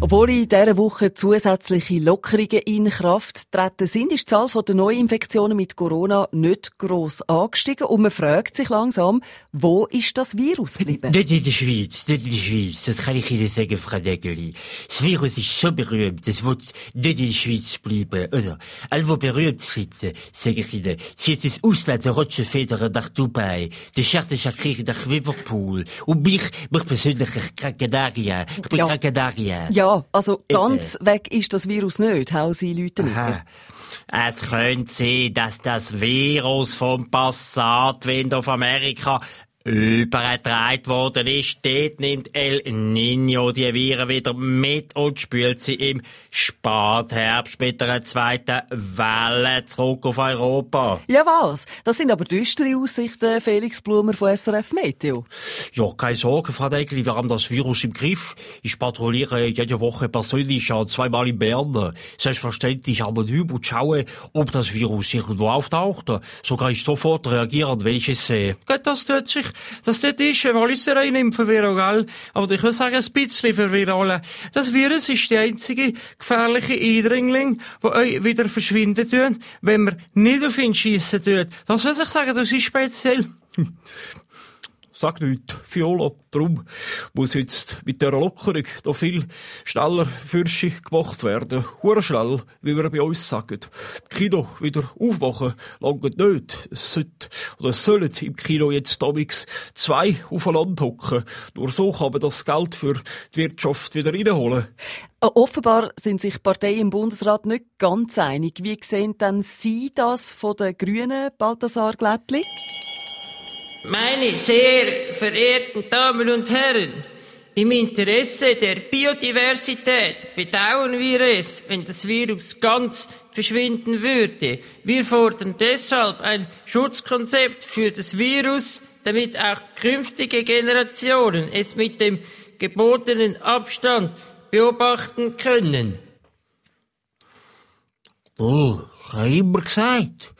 Obwohl in dieser Woche zusätzliche Lockerungen in Kraft treten sind, ist die Zahl der Neuinfektionen mit Corona nicht gross angestiegen und man fragt sich langsam, wo ist das Virus geblieben? Das in der Schweiz, das in der Schweiz, das kann ich Ihnen sagen, Frau Degeli. Das Virus ist so berühmt, das wird nicht in der Schweiz bleiben. Also, alle, die berühmt sind, sage ich Ihnen, zieht das Ausland der Roger Federer nach Dubai, der Charles Shakiri nach Liverpool und mich, mich persönlich, Gran Canaria. Ich bin Ja. Gran Canaria. Ja, also ganz weg ist das Virus nicht, Hausi Leute Aha. Es könnte sein, dass das Virus vom Passatwind auf Amerika übergetragen worden ist. Dort nimmt El Niño die Viren wieder mit und spült sie im Spätherbst mit einer zweiten Welle zurück auf Europa. Ja was? Das sind aber düstere Aussichten, Felix Blumer von SRF Meteo. Ja, keine Sorge, Frau Degli, wir haben das Virus im Griff. Ich patrouilliere jede Woche persönlich zweimal in Bern. Selbstverständlich anonym und schaue, ob das Virus irgendwo auftaucht. So kann ich sofort reagieren, wenn ich es sehe. Gut, das tut sich, das tut ist, Walliser im Verwirrung, gell? Aber ich würde sagen, ein bisschen verwirren. Das Virus ist die einzige gefährliche Eindringling, die euch wieder verschwinden tun, wenn man nicht auf ihn schiessen tut. Das muss ich sagen, das ist speziell. Sag nicht, Viola. Darum muss jetzt mit dieser Lockerung noch viel schneller Fürsche gemacht werden. Hure schnell, wie wir bei uns sagen. Die Kino wieder aufmachen, lange nicht. Es sollte, oder es sollen im Kino jetzt damals zwei aufeinander hocken. Nur so kann man das Geld für die Wirtschaft wieder reinholen. Äh, Offenbar sind sich Parteien im Bundesrat nicht ganz einig. Wie sehen denn Sie das von den Grünen, Balthasar Glättli? Meine sehr verehrten Damen und Herren, im Interesse der Biodiversität bedauern wir es, wenn das Virus ganz verschwinden würde. Wir fordern deshalb ein Schutzkonzept für das Virus, damit auch künftige Generationen es mit dem gebotenen Abstand beobachten können. Oh, ich habe immer gesagt,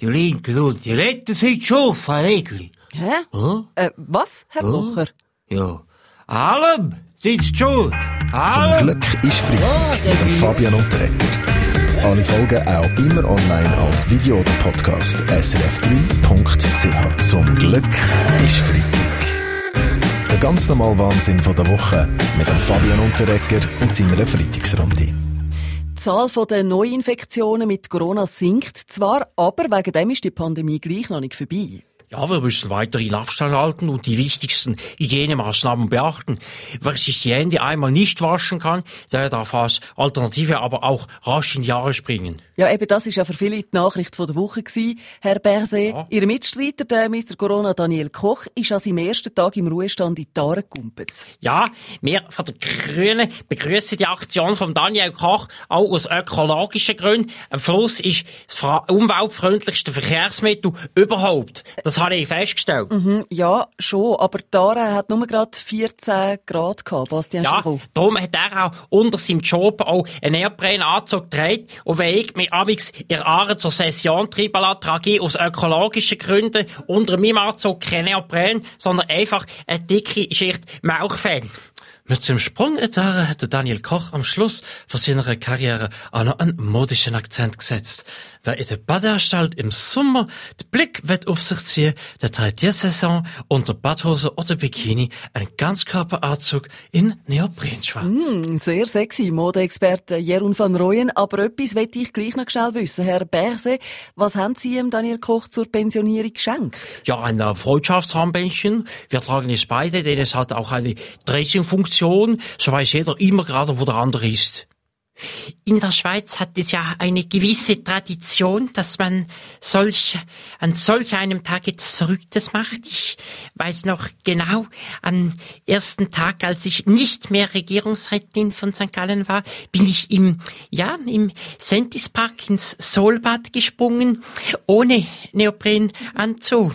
die Linken und die Retten sind schon, Regli. Hä? Oh? Äh, was, Herr Blocher? Ja. Allem sie schuld. Zum Allem. Glück ist Freitag mit dem Fabian Unterrecker. Alle Folgen auch immer online als Video oder Podcast. srf3.ch. Zum Glück ist Freitag. Der ganz normale Wahnsinn von der Woche mit dem Fabian Unterrecker und seiner Freitagsrunde. Die Zahl der Neuinfektionen mit Corona sinkt zwar, aber wegen dem ist die Pandemie gleich noch nicht vorbei. Ja, wir müssen weiterhin Abstand halten und die wichtigsten Hygienemaßnahmen beachten. Wer sich die Hände einmal nicht waschen kann, der darf als Alternative aber auch rasch in die Jahre springen. Ja, eben das ist ja für viele die Nachricht von der Woche gewesen. Herr Berset, Ja. Ihr Mitstreiter, der Mr. Corona Daniel Koch, ist an seinem ersten Tag im Ruhestand in die Aare gegumpelt. Ja, wir von der Grünen begrüßen die Aktion von Daniel Koch auch aus ökologischen Gründen. Ein Fluss ist das umweltfreundlichste Verkehrsmittel überhaupt. Das habe ich festgestellt. Hm, ja, schon, aber Aare hat nur gerade 14 Grad gehabt, Bastian Ja, Schirou. darum hat er auch unter seinem Job auch einen Neoprenanzug getragen. Und wenn ich mich abends in Aare zur Session treiben lasse, trage ich aus ökologischen Gründen unter meinem Anzug kein Neopren, sondern einfach eine dicke Schicht Mauchfell. Mit seinem Sprung in die der Daniel Koch am Schluss von seiner Karriere auch noch einen modischen Akzent gesetzt. Wer in der Badeanstalt im Sommer den Blick wird auf sich ziehen, der trägt diese Saison unter Badhose oder Bikini einen Ganzkörperanzug in Neoprenschwarz. Hm, sehr sexy, Modeexperte Jeroen van Rooyen. Aber etwas möchte ich gleich noch schnell wissen. Herr Berset, was haben Sie ihm Daniel Koch zur Pensionierung geschenkt? Ja, ein äh, Freundschaftsarmbändchen. Wir tragen es beide, denn es hat auch eine Dressingfunktion. So weiß jeder immer gerade, wo der andere ist. In der Schweiz hat es ja eine gewisse Tradition, dass man solch, an solch einem Tag etwas Verrücktes macht. Ich weiß noch genau, am ersten Tag, als ich nicht mehr Regierungsrätin von St. Gallen war, bin ich im, ja, im Sentis Park ins Solbad gesprungen, ohne Neoprenanzug.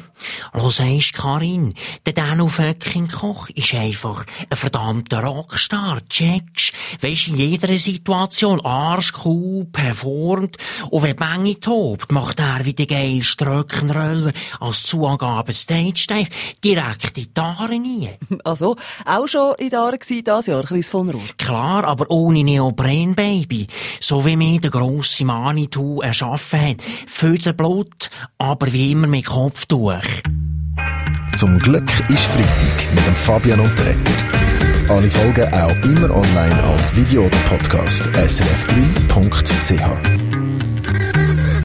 Und sagst, Karin, der Dano Vöcking Koch ist einfach ein verdammter Rockstar, checkst. Weisst, in jeder Situation Animation arschcool performt und wenn die Menge tobt, macht er wie die geile Ströckenröller als Zugabe Stage-Dive direkt in die Aare rein. Also, auch schon in der Aare gewesen, das Jahr, Chris von Rohr. Klar, aber ohne Neopren, Baby. So wie mir der grosse Manitou erschaffen hat. Blut, aber wie immer mit Kopftuch. Zum Glück ist Freitag mit dem Fabian Unterreger. Alle Folgen auch immer online als Video oder Podcast srf3.ch.